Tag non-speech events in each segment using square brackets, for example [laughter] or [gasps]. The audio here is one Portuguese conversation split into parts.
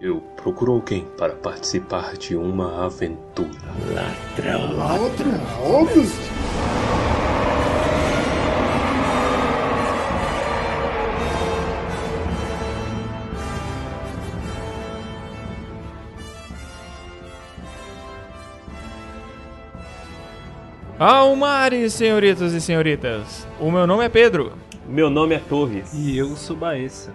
Eu procuro alguém para participar de uma aventura. Ladrão. Ladrão? August? Almares, senhoritos e senhoritas. O meu nome é Pedro. Meu nome é Torres. E eu sou Baessa.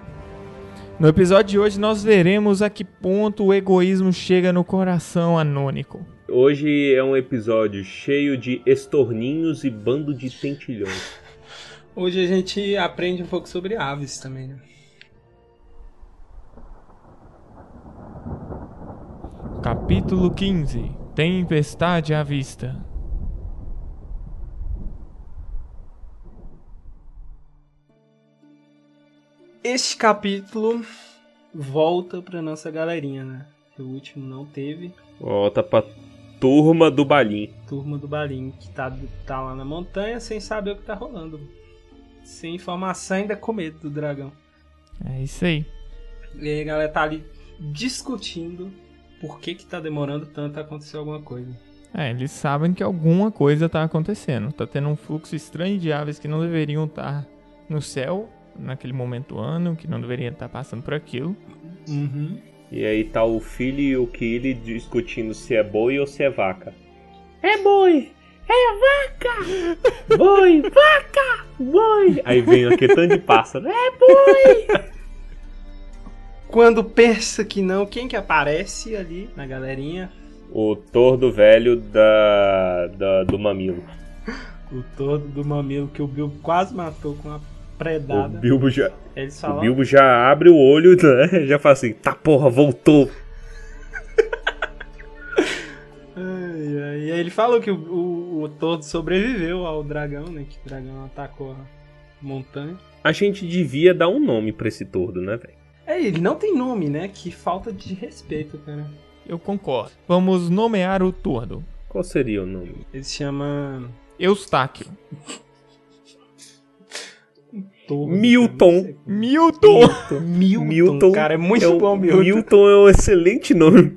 No episódio de hoje nós veremos a que ponto o egoísmo chega no coração anônico. Hoje é um episódio cheio de estorninhos e bando de tentilhões. [laughs] Hoje a gente aprende um pouco sobre aves também, né? Capítulo 15 Tempestade à vista. Este capítulo volta pra nossa galerinha, né? O último não teve. Volta pra turma do Balim. Turma do Balim, que tá, tá lá na montanha sem saber o que tá rolando. Sem informação, ainda com medo do dragão. É isso aí. E aí a galera tá ali discutindo por que que tá demorando tanto a acontecer alguma coisa. É, eles sabem que alguma coisa tá acontecendo. Tá tendo um fluxo estranho de aves que não deveriam estar no céu naquele momento do ano, que não deveriam estar passando por aquilo. Uhum. E aí tá o filho e o Killy discutindo se é boi ou se é vaca. É boi! É vaca! Boi, vaca, boi! Aí vem aquele tanto de pássaro. É boi! Quando pensa que não, quem que aparece ali na galerinha? O tordo velho da, da- do mamilo. [gasps] O todo do mamilo que o Bill quase matou com uma O predada. Bilbo já, Eles o Bilbo já abre o olho, né? [laughs] Já fala assim, tá porra, voltou. E aí ele falou que o, o, o todo sobreviveu ao dragão, né? Que o dragão atacou a montanha. A gente devia dar um nome pra esse tordo, né, velho? É, ele não tem nome, né? Que falta de respeito, cara. Eu concordo. Vamos nomear o tordo. Qual seria o nome? Ele se chama. Eustáquio. Milton. cara, Milton! sei. Milton. Milton Cara, é muito o- bom, Milton. Milton é um excelente nome.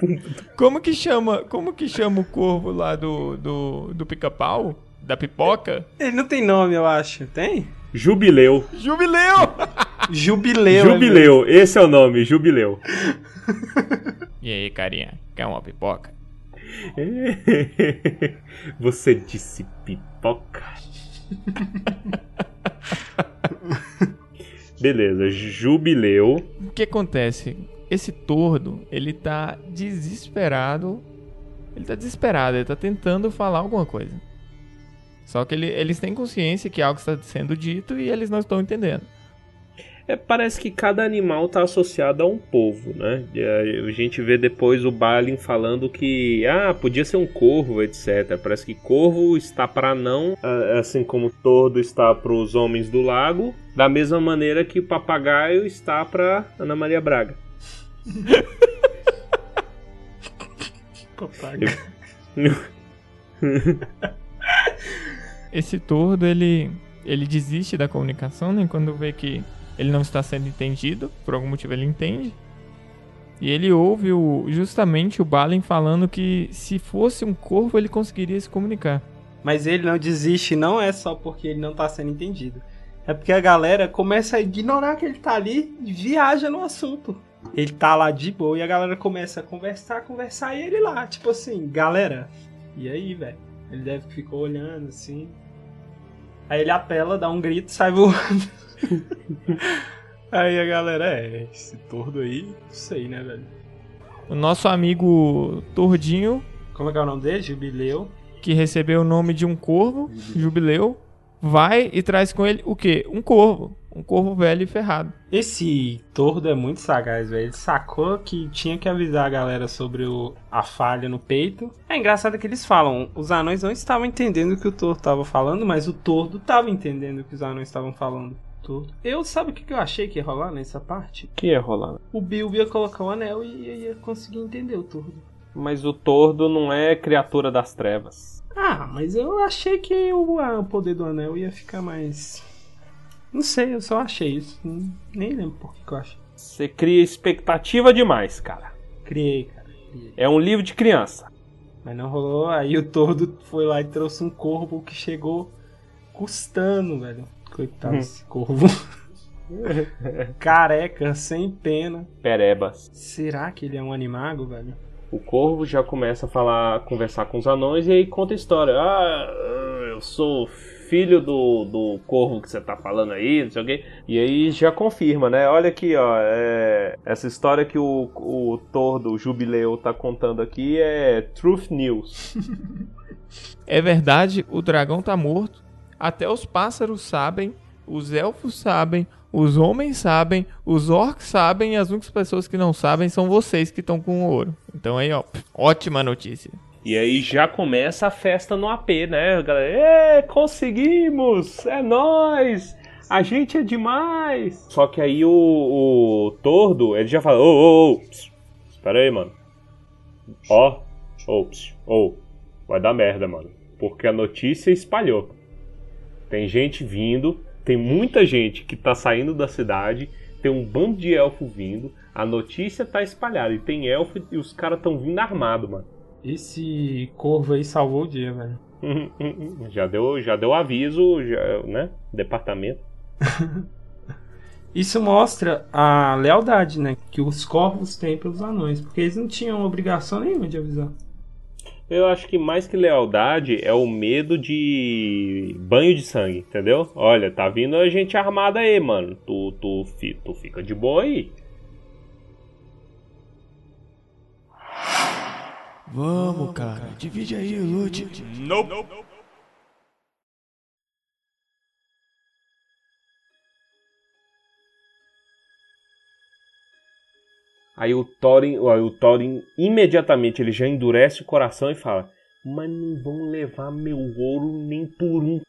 Como que chama, como que chama o corvo lá do, do, do pica-pau? Da pipoca? Ele não tem nome, eu acho. Tem? Jubileu. Jubileu! [laughs] Jubileu. Jubileu, esse é o nome, Jubileu. [laughs] E aí, carinha, quer uma pipoca? [laughs] Você disse pipoca. Beleza, Jubileu. O que acontece? Esse tordo, ele tá desesperado. Ele tá desesperado, ele tá tentando falar alguma coisa. Só que ele- eles têm consciência que algo está sendo dito e eles não estão entendendo. É, parece que cada animal tá associado a um povo, né? E a gente vê depois o Balin falando que, ah, podia ser um corvo, etc. Parece que corvo está para não, ah, assim como tordo está para os homens do lago, da mesma maneira que papagaio está para Ana Maria Braga. [laughs] Papaga. [laughs] [laughs] Esse tordo, ele, ele desiste da comunicação, né? Quando vê que ele não está sendo entendido, por algum motivo ele entende. E ele ouve o, justamente o Balin falando que se fosse um corvo ele conseguiria se comunicar. Mas ele não desiste, não é só porque ele não tá sendo entendido. É porque a galera começa a ignorar que ele tá ali e viaja no assunto. Ele tá lá de boa e a galera começa a conversar, conversar e ele lá, tipo assim, galera, e aí, velho? Ele deve ficar olhando assim. Aí ele apela, dá um grito, sai voando. [laughs] [laughs] aí a galera, é, esse tordo aí, não sei, né, velho? O nosso amigo Tordinho, Como é que é o nome dele? Jubileu. que recebeu o nome de um corvo, Jubileu, vai e traz com ele o quê? Um corvo. Um corvo velho e ferrado. Esse tordo é muito sagaz, velho. Ele sacou que tinha que avisar a galera sobre o- a falha no peito. É engraçado que eles falam, os anões não estavam entendendo o que o tordo estava falando, mas o tordo estava entendendo o que os anões estavam falando. Eu, sabe o que que eu achei que ia rolar nessa parte? que ia rolar? O Bilbo ia colocar o anel e ia, conseguir entender o tordo. Mas o tordo não é criatura das trevas. Ah, mas eu achei que o, ah, o poder do anel ia ficar mais. Não sei, eu só achei isso. Hum, Nem lembro por que que eu achei. Você cria expectativa demais, cara. Criei, cara. Criei. É um livro de criança. Mas não rolou. Aí o Tordo foi lá e trouxe um corvo que chegou custando, velho. Coitado Hum. desse corvo. [laughs] Careca, sem pena. Perebas. Será que ele é um animago, velho? O corvo já começa a falar, conversar com os anões e aí conta a história. Ah, eu sou filho do, do corvo que você tá falando aí, não sei o quê. E aí já confirma, né? Olha aqui, ó. é, essa história que o, o Tordo, o Jubileu, tá contando aqui é Truth News. [laughs] É verdade, o dragão tá morto. Até os pássaros sabem, os elfos sabem, os homens sabem, os orcs sabem e as únicas pessoas que não sabem são vocês que estão com o ouro. Então aí, ó, ótima notícia. E aí já começa a festa no AP, né, galera? É, conseguimos! É nóis! A gente é demais! Só que aí o, o Tordo, ele já fala, ô, ô, ô, espera aí, mano. Ó, ô, ô, vai dar merda, mano. Porque a notícia espalhou. Tem gente vindo, tem muita gente que tá saindo da cidade, tem um bando de elfo vindo, a notícia tá espalhada, e tem elfo e os caras tão vindo armado, mano. Esse corvo aí salvou o dia, velho. [laughs] Já deu, já deu aviso, já, né? Departamento. [laughs] Isso mostra a lealdade, né? Que os corvos têm pelos anões. Porque eles não tinham obrigação nenhuma de avisar. Eu acho que mais que lealdade é o medo de banho de sangue, entendeu? Olha, tá vindo a gente armada aí, mano. Tu, tu, fi- tu fica de boa aí. Vamos, cara, divide aí o loot. Aí o Thorin, o Thorin imediatamente ele já endurece o coração e fala: "Mas não vão levar meu ouro nem por um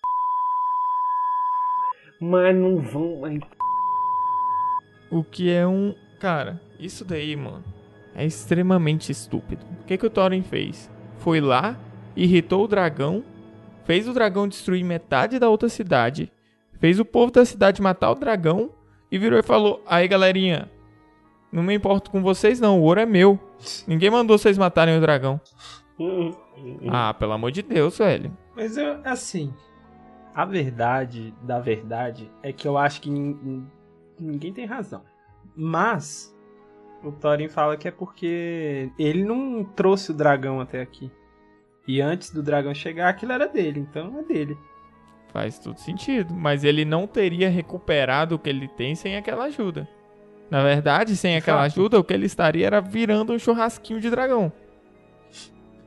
mas não vão, mas O que é um. Cara, isso daí, mano, é extremamente estúpido. O que, que o Thorin fez? Foi lá, irritou o dragão, fez o dragão destruir metade da outra cidade, fez o povo da cidade matar o dragão e virou e falou: Aí galerinha, não me importo com vocês não, o ouro é meu. Ninguém mandou vocês matarem o dragão. Ah, pelo amor de Deus, velho. Mas eu, assim. A verdade da verdade é que eu acho que nin- nin- ninguém tem razão. Mas. O Thorin fala que é porque ele não trouxe o dragão até aqui. E antes do dragão chegar, aquilo era dele, então é dele. Faz todo sentido. Mas ele não teria recuperado o que ele tem sem aquela ajuda. Na verdade, sem aquela ajuda, o que ele estaria era virando um churrasquinho de dragão.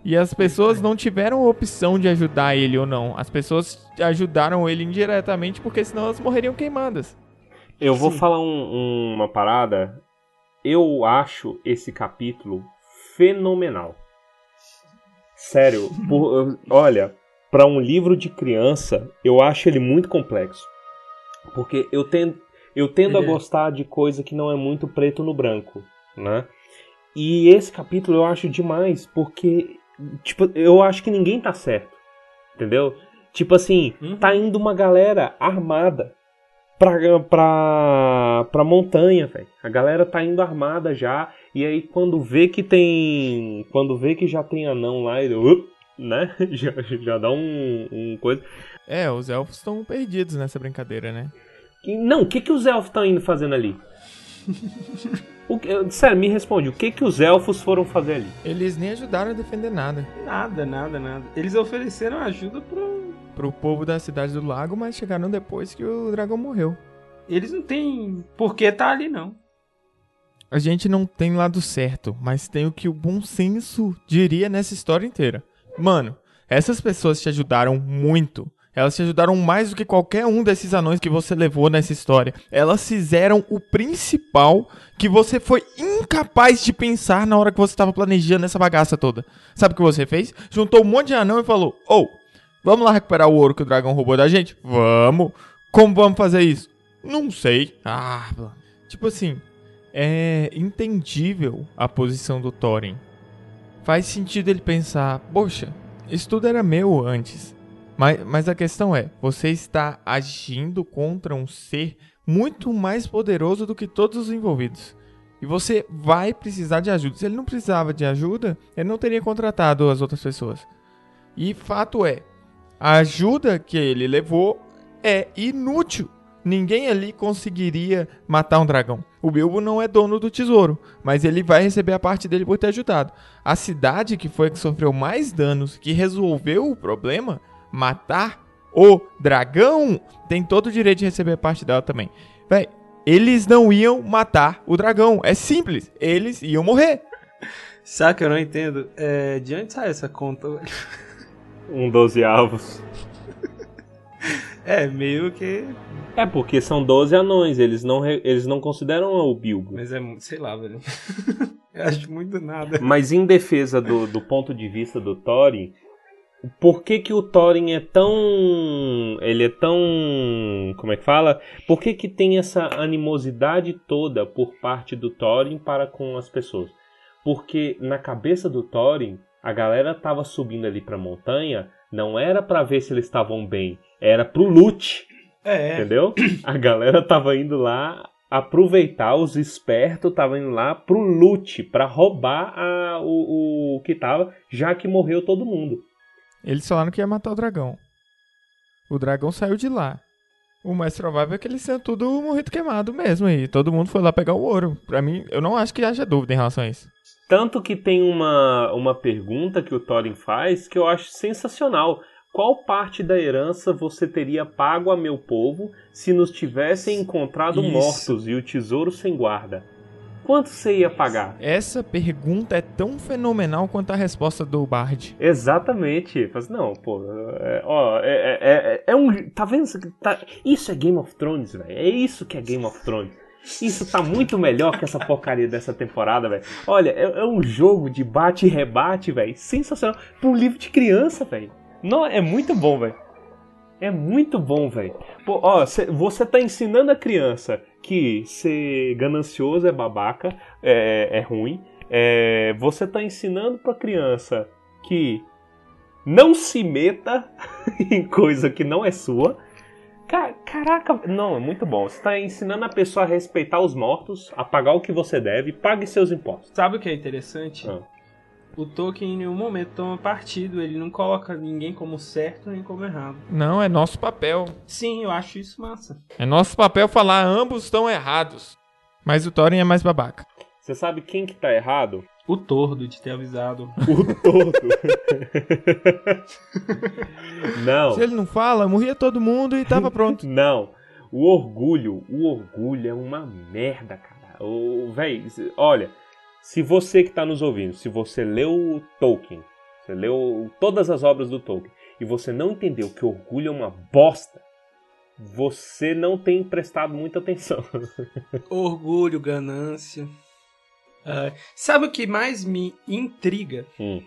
E as pessoas não tiveram opção de ajudar ele ou não. As pessoas ajudaram ele indiretamente porque senão elas morreriam queimadas. Eu vou Sim. falar um- uma parada. Eu acho esse capítulo fenomenal. Sério, por- olha, para um livro de criança, eu acho ele muito complexo. Porque eu tendo, eu tendo a Ele é. gostar de coisa que não é muito preto no branco, né? E esse capítulo eu acho demais, porque tipo, eu acho que ninguém tá certo. Entendeu? Tipo assim, Uhum. tá indo uma galera armada pra, pra, pra montanha, velho. A galera tá indo armada já. E aí quando vê que tem. Quando vê que já tem anão lá, ele. "Up", né? [laughs] Já, já dá um, um coisa. É, os elfos estão perdidos nessa brincadeira, né? Que- não, o que, que os elfos estão indo fazendo ali? O que- sério, me responde, o que, que os elfos foram fazer ali? Eles nem ajudaram a defender nada. Nada, nada, nada. Eles ofereceram ajuda pro. Pro povo da cidade do lago, mas chegaram depois que o dragão morreu. Eles não têm por que tá ali, não. A gente não tem lado certo, mas tem o que o bom senso diria nessa história inteira. Mano, essas pessoas te ajudaram muito. Elas te ajudaram mais do que qualquer um desses anões que você levou nessa história. Elas fizeram o principal que você foi incapaz de pensar na hora que você estava planejando essa bagaça toda. Sabe o que você fez? Juntou um monte de anão e falou: Ou, vamos lá recuperar o ouro que o dragão roubou da gente? Vamos. Como vamos fazer isso? Não sei. Ah, tipo assim, é entendível a posição do Thorin. Faz sentido ele pensar, poxa, isso tudo era meu antes. Mas, mas a questão é, você está agindo contra um ser muito mais poderoso do que todos os envolvidos. E você vai precisar de ajuda. Se ele não precisava de ajuda, ele não teria contratado as outras pessoas. E fato é, a ajuda que ele levou é inútil. Ninguém ali conseguiria matar um dragão. O Bilbo não é dono do tesouro, mas ele vai receber a parte dele por ter ajudado. A cidade que foi a que sofreu mais danos, que resolveu o problema, matar o dragão, tem todo o direito de receber parte dela também. Véi, eles não iam matar o dragão. É simples. Eles iam morrer. [laughs] Sabe que eu não entendo? É, de onde sai essa conta? velho? [laughs] Um 12 avos. É, meio que. É porque são 12 anões, eles não, re- eles não consideram o Bilbo. Mas é muito, sei lá, velho. [laughs] eu acho muito nada. Mas em defesa do, do ponto de vista do Thorin, por que, que o Thorin é tão. Ele é tão. Como é que fala? Por que, que tem essa animosidade toda por parte do Thorin para com as pessoas? Porque na cabeça do Thorin, a galera tava subindo ali pra montanha, não era pra ver se eles estavam bem, era pro loot. É, Entendeu? A galera tava indo lá aproveitar, os espertos estavam indo lá pro loot, pra roubar a- o, o que tava, já que morreu todo mundo. Eles falaram que ia matar o dragão. O dragão saiu de lá. O mais provável é que eles tenham tudo morrido queimado mesmo aí. Todo mundo foi lá pegar o ouro. Pra mim, eu não acho que haja dúvida em relação a isso. Tanto que tem uma, uma pergunta que o Thorin faz que eu acho sensacional. Qual parte da herança você teria pago a meu povo se nos tivessem encontrado Isso. mortos e o tesouro sem guarda? Quanto você ia pagar? Essa pergunta é tão fenomenal quanto a resposta do Bard. Exatamente. Faz, não, pô, é, ó, é, é, é, é um. Tá vendo? isso? Tá, isso é Game of Thrones, velho. É isso que é Game of Thrones. Isso tá muito melhor que essa porcaria dessa temporada, velho. Olha, é, é um jogo de bate e rebate, velho. Sensacional. Pra um livro de criança, velho. Não, é muito bom, velho. É muito bom, velho. Pô, ó, cê- você tá ensinando a criança que ser ganancioso é babaca, é, é ruim. É, você tá ensinando pra criança que não se meta [laughs] em coisa que não é sua. Ca- Caraca, não, é muito bom. Você tá ensinando a pessoa a respeitar os mortos, a pagar o que você deve, pague seus impostos. Sabe o que é interessante? Ah. O Tolkien em nenhum momento toma partido, ele não coloca ninguém como certo nem como errado. Não, é nosso papel. Sim, eu acho isso massa. É nosso papel falar ambos estão errados. Mas o Thorin é mais babaca. Você sabe quem que tá errado? O tordo de ter avisado. [laughs] O todo. [laughs] não. Se ele não fala, morria todo mundo e tava pronto. [laughs] Não. O orgulho, o orgulho é uma merda, cara. O, véi, se- olha, se você que tá nos ouvindo, se você leu o Tolkien, você leu todas as obras do Tolkien, e você não entendeu que orgulho é uma bosta, você não tem prestado muita atenção. [laughs] Orgulho, ganância. Ah, sabe o que mais me intriga? Hum.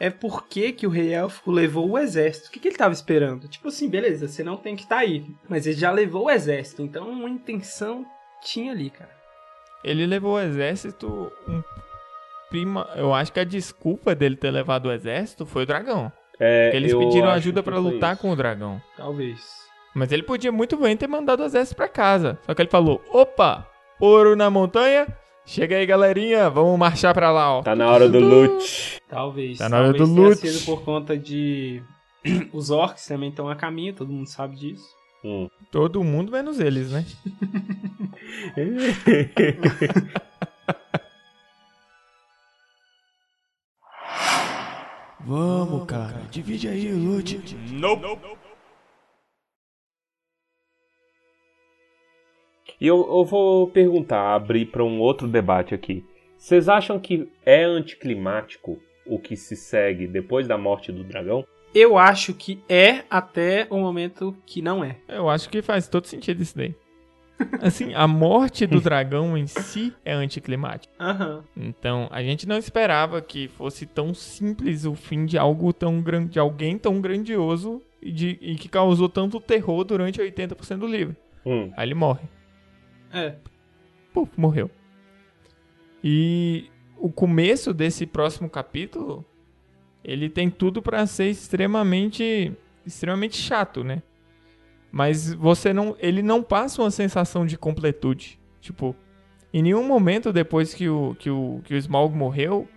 É por que, que o rei élfico levou o exército. O que, que ele tava esperando? Tipo assim, beleza, você não tem que estar aí. Mas ele já levou o exército, então uma intenção tinha ali, cara. Ele levou o exército. Um prima... Eu acho que a desculpa dele ter levado o exército foi o dragão. É, Porque eles pediram ajuda foi lutar isso. com o dragão. Talvez. Mas ele podia muito bem ter mandado o exército pra casa. Só que ele falou: opa, ouro na montanha. Chega aí, galerinha, vamos marchar pra lá, ó. Tá na hora do loot. Talvez. Tá na hora do loot. por conta de. [clears throat] Os orcs também estão a caminho, todo mundo sabe disso. Hum. Todo mundo menos eles, né? [laughs] Vamos, cara, divide aí o loot. E eu, eu vou perguntar, abrir para um outro debate aqui. Vocês acham que é anticlimático o que se segue depois da morte do dragão? Eu acho que é até o momento que não é. Eu acho que faz todo sentido isso daí. Assim, a morte do [laughs] dragão em si é anticlimática. Aham. Então, a gente não esperava que fosse tão simples o fim de algo tão grande, de alguém tão grandioso e, de, e que causou tanto terror durante 80% do livro. Hum. Aí ele morre. É. Puf, morreu. E o começo desse próximo capítulo, ele tem tudo pra ser extremamente extremamente chato, né? Mas você não, ele não passa uma sensação de completude. Tipo, Em nenhum momento depois que o, que o, que o Smaug morreu,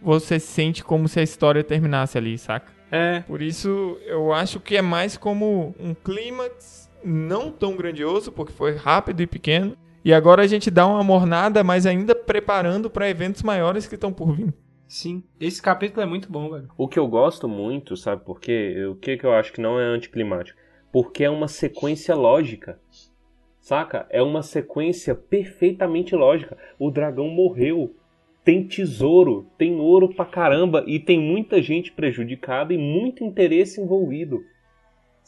você sente como se a história terminasse ali, saca? É, Por isso, eu acho que é mais como um clímax não tão grandioso, porque foi rápido e pequeno. E agora a gente dá uma mornada, mas ainda preparando para eventos maiores que estão por vir. Sim. Esse capítulo é muito bom, velho. O que eu gosto muito, sabe por quê? O que, que eu acho que não é anticlimático? Porque é uma sequência lógica. Saca? É uma sequência perfeitamente lógica. O dragão morreu. Tem tesouro, tem ouro pra caramba e tem muita gente prejudicada e muito interesse envolvido.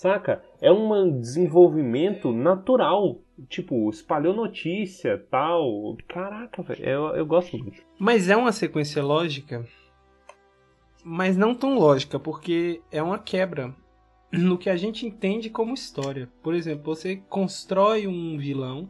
Saca? É um desenvolvimento natural. Tipo, espalhou notícia, tal. Caraca, velho. Eu, eu gosto muito. Mas é uma sequência lógica, mas não tão lógica, porque é uma quebra no que a gente entende como história. Por exemplo, você constrói um vilão,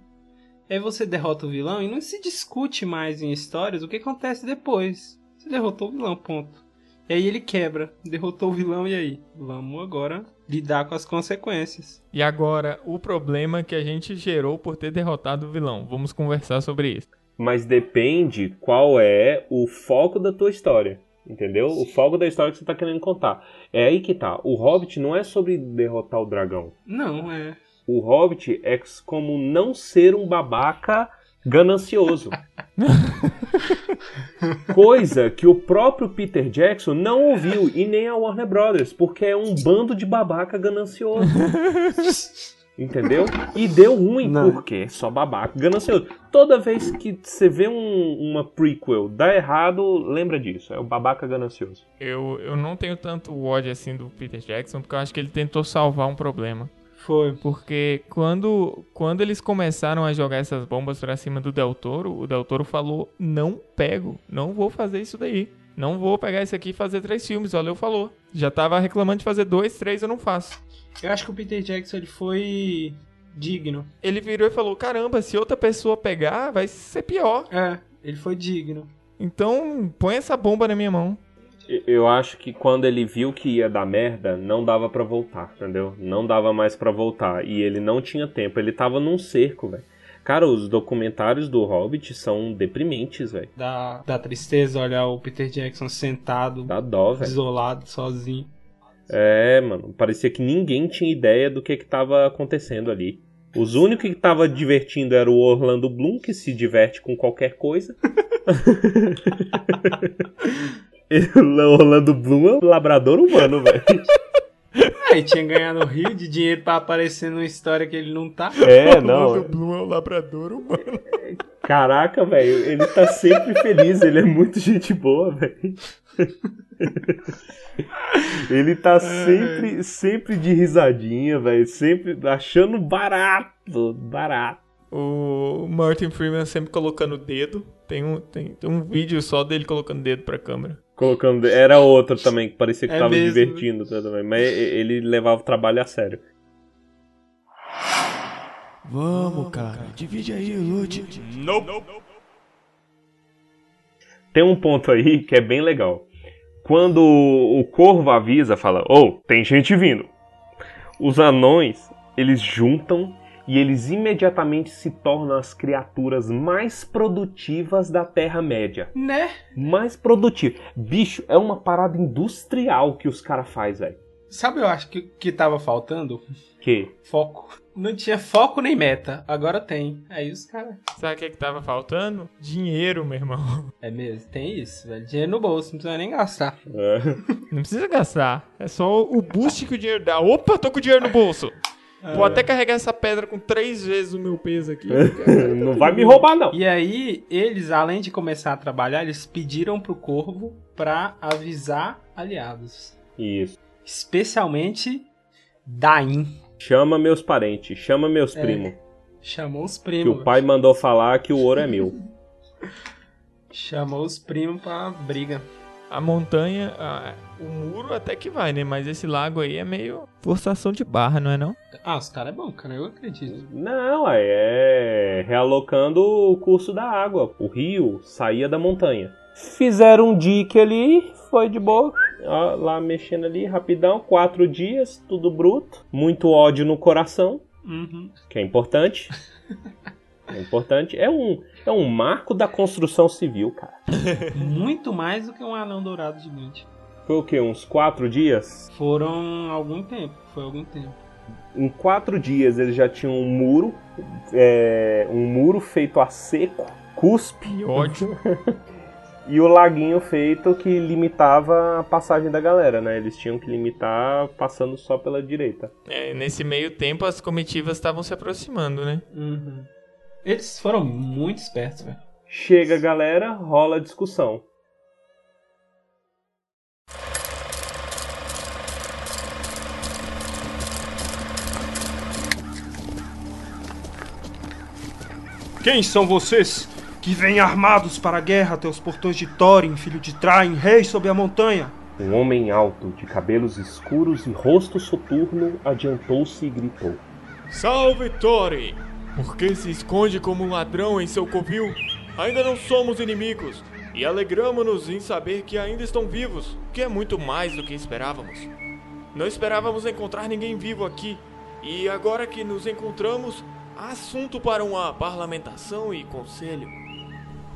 aí você derrota o vilão e não se discute mais em histórias o que acontece depois. Você derrotou o vilão, ponto. E aí ele quebra, derrotou o vilão e aí? Vamos agora lidar com as consequências. E agora, o problema que a gente gerou por ter derrotado o vilão. Vamos conversar sobre isso. Mas depende qual é o foco da tua história. Entendeu? O foco da história que você tá querendo contar. É aí que tá. O Hobbit não é sobre derrotar o dragão. Não, é. O Hobbit é como não ser um babaca ganancioso. [laughs] [laughs] Coisa que o próprio Peter Jackson não ouviu e nem a Warner Brothers, porque é um bando de babaca ganancioso. [laughs] Entendeu? E deu ruim, Não. porque é só babaca ganancioso. Toda vez que você vê um- uma prequel dar errado, lembra disso. É o babaca ganancioso. Eu, eu não tenho tanto ódio assim do Peter Jackson, porque eu acho que ele tentou salvar um problema. Foi. Porque quando, quando eles começaram a jogar essas bombas pra cima do Del Toro, o Del Toro falou: Não pego, não vou fazer isso daí. Não vou pegar esse aqui e fazer três filmes. Valeu, falou. Já tava reclamando de fazer dois, três, eu não faço. Eu acho que o Peter Jackson ele foi digno. Ele virou e falou: Caramba, se outra pessoa pegar, vai ser pior. É, ele foi digno. Então, põe essa bomba na minha mão. Eu acho que quando ele viu que ia dar merda, não dava pra voltar, entendeu? Não dava mais pra voltar. E ele não tinha tempo. Ele tava num cerco, velho. Cara, os documentários do Hobbit são deprimentes, velho. Dá, dá tristeza olhar o Peter Jackson sentado, Dá dó, velho. isolado, sozinho. É, mano. Parecia que ninguém tinha ideia do que que tava acontecendo ali. Os únicos que tava divertindo era o Orlando Bloom, que se diverte com qualquer coisa. [laughs] o Orlando Bloom é um labrador humano, velho. Aí [laughs] tinha ganhado rio de dinheiro pra aparecer numa história que ele não tá. É, [laughs] não. O Bloom é o labrador humano. Caraca, velho, ele tá sempre feliz, ele é muito gente boa, velho. Ele tá sempre, sempre de risadinha, velho, sempre achando barato, barato. O Martin Freeman sempre colocando o dedo. Tem um, tem, tem um vídeo só dele colocando o dedo pra câmera. Colocando, era outro também que parecia que É tava mesmo. divertindo também, mas ele levava o trabalho a sério. Vamos, cara. Divide aí o loot. Tem um ponto aí que é bem legal. Quando o corvo avisa, fala: "Oh, tem gente vindo". Os anões, eles juntam e eles imediatamente se tornam as criaturas mais produtivas da Terra-média. Né? Mais produtivas. Bicho, é uma parada industrial que os caras faz, velho. Sabe, eu acho que que tava faltando? Que? Foco. Não tinha foco nem meta. Agora tem. Aí os caras. Sabe o que, que tava faltando? Dinheiro, meu irmão. É mesmo, tem isso, velho. Dinheiro no bolso, não precisa nem gastar. É. Não precisa gastar. É só o boost que o dinheiro dá. Opa, tô com dinheiro no bolso. Vou até carregar essa pedra com três vezes o meu peso aqui. [laughs] Não vai me roubar, não. E aí, eles, além de começar a trabalhar, eles pediram pro corvo pra avisar aliados. Isso. Especialmente Dain. Chama meus parentes, chama meus É. primos. Chamou os Que primos. o pai mandou falar que o ouro é meu. Chamou os primos pra briga. A montanha, a- o muro até que vai, né? Mas esse lago aí é meio forçação de barra, não é não? Ah, os caras é bom, cara. Eu acredito. Não, aí é realocando o curso da água. O rio saía da montanha. Fizeram um dique ali, foi de boa. Ó, lá mexendo ali, rapidão. Quatro dias, tudo bruto. Muito ódio no coração, Uhum. que é importante. [laughs] É importante. É um, é um marco da construção civil, cara. [laughs] Muito mais do que um anão dourado gigante. Foi o quê? Uns quatro dias? Foram algum tempo, foi algum tempo. Em quatro dias eles já tinham um muro, é, um muro feito a seco, cuspe. Que ódio. [laughs] E o laguinho feito que limitava a passagem da galera, né? Eles tinham que limitar passando só pela direita. É, nesse meio tempo as comitivas estavam se aproximando, né? Uhum. Eles foram muito espertos, velho. Chega a galera, rola a discussão. Quem são vocês que vêm armados para a guerra até os portões de Thorin, filho de Train, rei sob a montanha? Um homem alto, de cabelos escuros e rosto soturno, adiantou-se e gritou. Salve, Thorin! Por que se esconde como um ladrão em seu covil? Ainda não somos inimigos e alegramos-nos em saber que ainda estão vivos, que é muito mais do que esperávamos. Não esperávamos encontrar ninguém vivo aqui, e agora que nos encontramos, há assunto para uma parlamentação e conselho.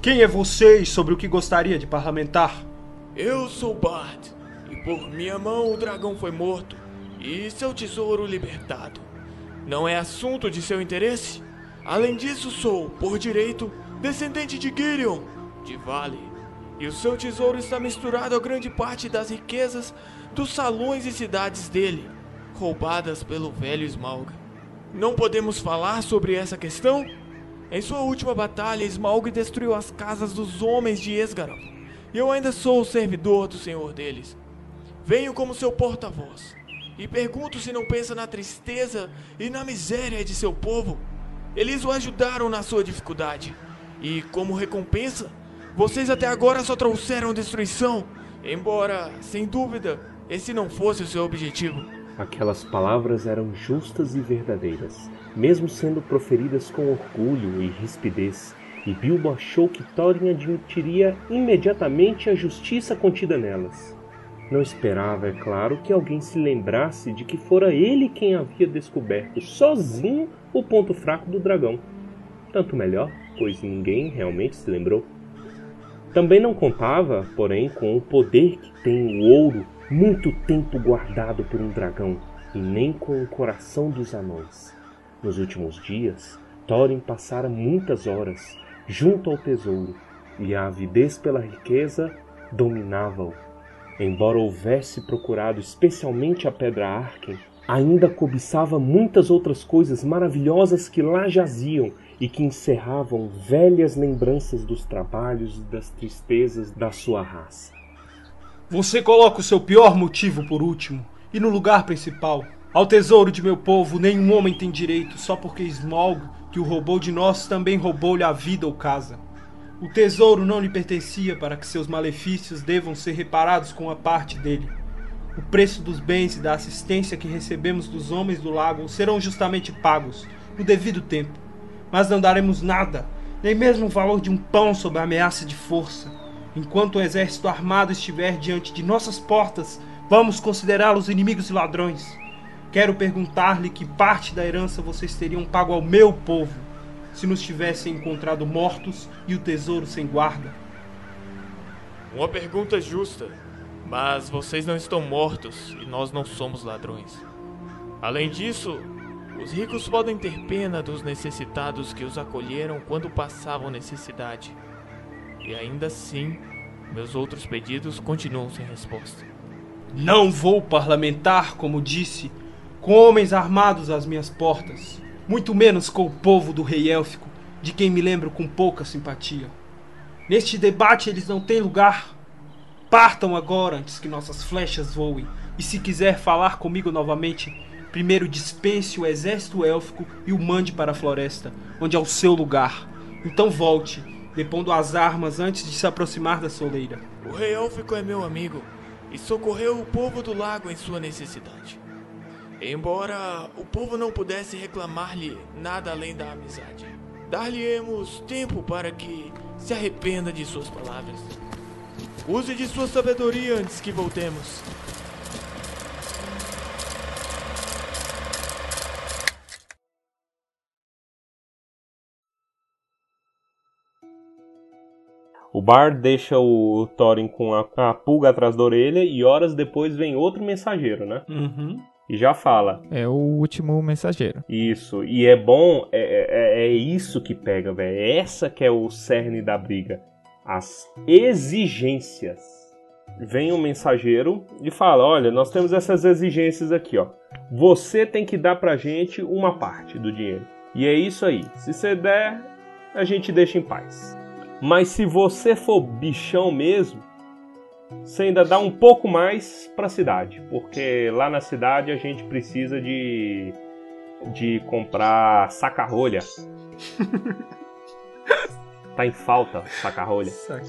Quem é você e sobre o que gostaria de parlamentar? Eu sou Bart, e por minha mão o dragão foi morto, e seu tesouro libertado. Não é assunto de seu interesse? Além disso, sou, por direito, descendente de Girion, de Vale. E o seu tesouro está misturado a grande parte das riquezas dos salões e cidades dele, roubadas pelo velho Smaug. Não podemos falar sobre essa questão? Em sua última batalha, Smaug destruiu as casas dos homens de Esgaroth, e eu ainda sou o servidor do senhor deles. Venho como seu porta-voz, e pergunto se não pensa na tristeza e na miséria de seu povo. Eles o ajudaram na sua dificuldade, e como recompensa, vocês até agora só trouxeram destruição, embora, sem dúvida, esse não fosse o seu objetivo. Aquelas palavras eram justas e verdadeiras, mesmo sendo proferidas com orgulho e rispidez, e Bilbo achou que Thorin admitiria imediatamente a justiça contida nelas. Não esperava, é claro, que alguém se lembrasse de que fora ele quem havia descoberto sozinho o ponto fraco do dragão. Tanto melhor, pois ninguém realmente se lembrou. Também não contava, porém, com o poder que tem o ouro muito tempo guardado por um dragão, e nem com o coração dos anões. Nos últimos dias, Thorin passara muitas horas junto ao tesouro, e a avidez pela riqueza dominava-o. Embora houvesse procurado especialmente a pedra Arken, ainda cobiçava muitas outras coisas maravilhosas que lá jaziam e que encerravam velhas lembranças dos trabalhos e das tristezas da sua raça. Você coloca o seu pior motivo por último, e no lugar principal. Ao tesouro de meu povo nenhum homem tem direito, só porque Smaug, que o roubou de nós, também roubou-lhe a vida ou casa. O tesouro não lhe pertencia para que seus malefícios devam ser reparados com a parte dele. O preço dos bens e da assistência que recebemos dos homens do lago serão justamente pagos, no devido tempo. Mas não daremos nada, nem mesmo o valor de um pão sob a ameaça de força. Enquanto o exército armado estiver diante de nossas portas, vamos considerá-los inimigos e ladrões. Quero perguntar-lhe que parte da herança vocês teriam pago ao meu povo, se nos tivessem encontrado mortos e o tesouro sem guarda. Uma pergunta justa, mas vocês não estão mortos e nós não somos ladrões. Além disso, os ricos podem ter pena dos necessitados que os acolheram quando passavam necessidade. E ainda assim, meus outros pedidos continuam sem resposta. Não vou parlamentar, como disse, com homens armados às minhas portas, muito menos com o povo do rei élfico, de quem me lembro com pouca simpatia. Neste debate eles não têm lugar. Partam agora antes que nossas flechas voem, e se quiser falar comigo novamente, primeiro dispense o exército élfico e o mande para a floresta, onde é o seu lugar. Então volte, depondo as armas antes de se aproximar da soleira. O rei élfico é meu amigo e socorreu o povo do lago em sua necessidade. Embora o povo não pudesse reclamar-lhe nada além da amizade, dar-lhe-emos tempo para que se arrependa de suas palavras. Use de sua sabedoria antes que voltemos. Bard deixa o Thorin com a, a pulga atrás da orelha e horas depois vem outro mensageiro, né? Uhum. E já fala. É o último mensageiro. Isso. E é bom, é, é, é isso que pega, velho. É essa que é o cerne da briga. As exigências. Vem um mensageiro e fala: Olha, nós temos essas exigências aqui, ó. Você tem que dar pra gente uma parte do dinheiro. E é isso aí. Se você der, a gente deixa em paz. Mas se você for bichão mesmo, você ainda dá um pouco mais para a cidade, porque lá na cidade a gente precisa de de comprar saca-rolha. [laughs] tá em falta saca-rolha. Saca.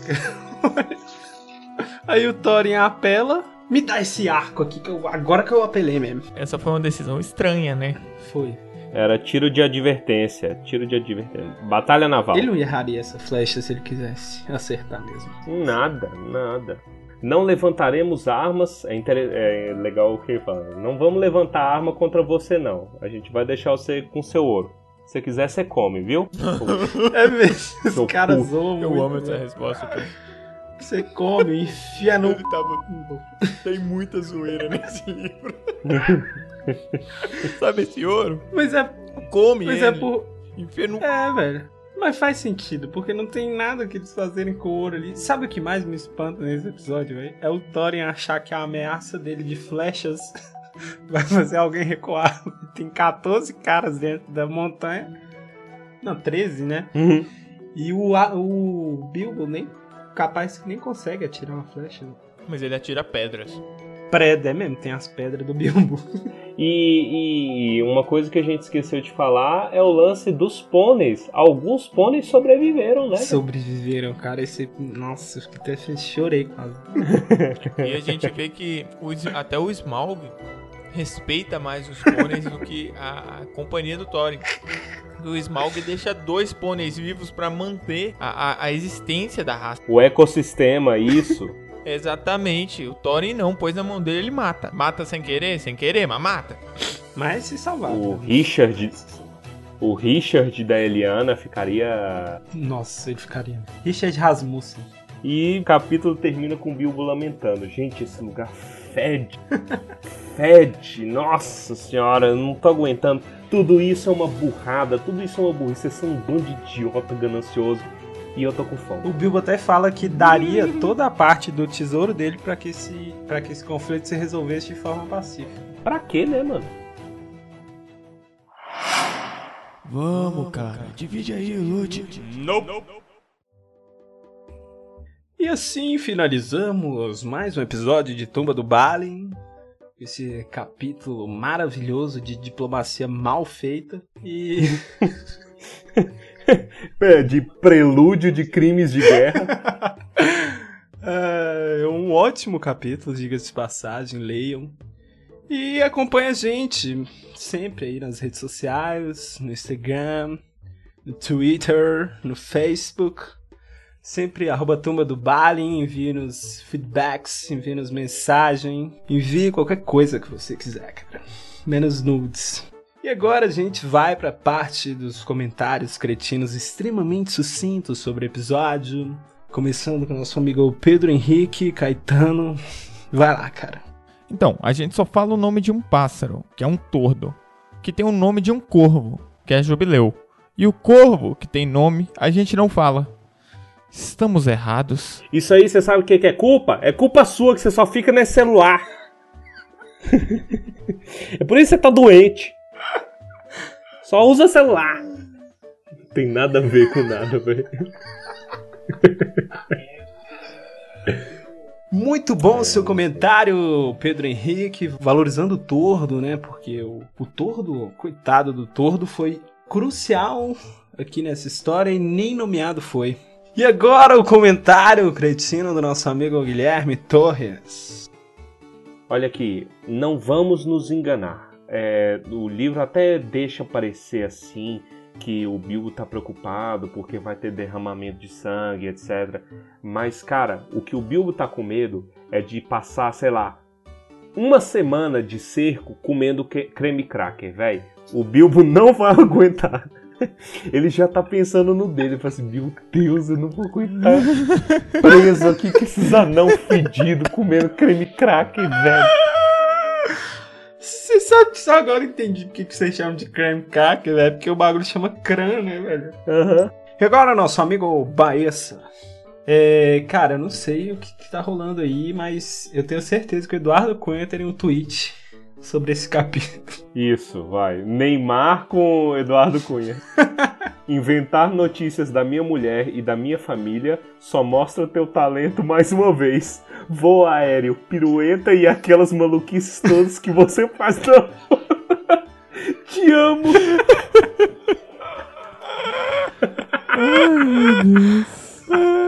Aí o Thorin apela. Me dá esse arco aqui, que eu, agora que eu apelei mesmo. Essa foi uma decisão estranha, né? Foi. Era tiro de advertência, tiro de advertência. Batalha naval. Ele não erraria essa flecha se ele quisesse acertar mesmo. Nada, nada. Não levantaremos armas. É, inter... é legal o que ele fala. Não vamos levantar arma contra você, não. A gente vai deixar você com seu ouro. Se você quiser, você come, viu? [laughs] É mesmo. Os caras zoam Eu muito, amo essa velho. resposta. cara. Você come, enfia no. Ele tava... Tem muita zoeira nesse livro. [laughs] Sabe esse ouro? Mas é, Come mas ele. é por. Enfia no... É, velho. Mas faz sentido, porque não tem nada que eles fazerem com o ouro ali. Sabe o que mais me espanta nesse episódio, velho? É o Thorin achar que a ameaça dele de flechas [laughs] vai fazer alguém recuar. [laughs] Tem 14 caras dentro da montanha. Não, 13, né? Uhum. E o, o Bilbo nem capaz que nem consegue atirar uma flecha. Mas ele atira pedras. Preda, é mesmo, tem as pedras do Bilbo. [laughs] E, e uma coisa que a gente esqueceu de falar é o lance dos pôneis. Alguns pôneis sobreviveram, né? Sobreviveram, cara. Esse. Nossa, eu até chorei quase. E a gente vê que o S- até o Smaug respeita mais os pôneis do que a, a companhia do Thorin. O Smaug deixa dois pôneis vivos pra manter a, a, a existência da raça. O ecossistema, isso. Exatamente. O Thorin não, pôs na mão dele ele mata. Mata sem querer, sem querer, mas mata. Mas se salvaram. o Richard. O Richard da Eliana ficaria. Nossa, ele ficaria. Richard Rasmussen. E o capítulo termina com o Bilbo lamentando. Gente, esse lugar fede. [laughs] fede. Nossa senhora, eu não tô aguentando. Tudo isso é uma burrada, tudo isso é uma burrice. Vocês são um bando de idiota ganancioso. E eu tô com fome. O Bilbo até fala que daria toda a parte do tesouro dele pra que esse, pra que esse conflito se resolvesse de forma pacífica. Pra quê, né, mano? Vamos, cara. Divide aí o loot. E assim finalizamos mais um episódio de Tumba do Balin. Esse capítulo maravilhoso de diplomacia mal feita. E [laughs] de prelúdio de crimes de guerra. [laughs] é um ótimo capítulo, diga-se de passagem, leiam. E acompanha a gente sempre aí nas redes sociais, no Instagram, no Twitter, no Facebook. Sempre arroba tumba do Balin, envie-nos feedbacks, envie-nos mensagem, envie qualquer coisa que você quiser, cara. Menos nudes. E agora a gente vai pra parte dos comentários cretinos extremamente sucintos sobre o episódio. Começando com o nosso amigo Pedro Henrique Caetano. Vai lá, cara. Então, a gente só fala o nome de um pássaro, que é um tordo, que tem o nome de um corvo, que é jubileu. E o corvo, que tem nome, a gente não fala. Estamos errados. Isso aí, você sabe o que que é culpa? É culpa sua que você só fica nesse celular. [laughs] é por isso que você tá doente. Só usa celular. Não tem nada a ver com nada, velho. Muito bom o seu comentário, Pedro Henrique, valorizando o tordo, né? Porque o, o tordo, coitado do tordo, foi crucial aqui nessa história e nem nomeado foi. E agora o comentário cretino do nosso amigo Guilherme Torres. Olha aqui, não vamos nos enganar. É, o livro até deixa parecer assim que o Bilbo tá preocupado porque vai ter derramamento de sangue, etc. Mas, cara, o que o Bilbo tá com medo é de passar, sei lá, uma semana de cerco comendo creme cracker, velho. O Bilbo não vai [laughs] aguentar. Ele já tá pensando no dele. Ele fala assim: Meu Deus, eu não vou aguentar [laughs] preso aqui com esses anão fedidos comendo creme crack, velho. Que só agora eu entendi o que vocês chamam de creme crack, velho? Porque o bagulho chama crânio, né, velho? Aham. E agora, nosso amigo Baessa. É, cara, eu não sei o que, que tá rolando aí, mas eu tenho certeza que o Eduardo Cunha teria um tweet sobre esse capítulo. Isso, vai. Neymar com Eduardo Cunha. [laughs] Inventar notícias da minha mulher e da minha família só mostra teu talento mais uma vez. Voo aéreo, pirueta e aquelas maluquices todas que você faz na... [laughs] Te amo! Ai, meu Deus. [laughs]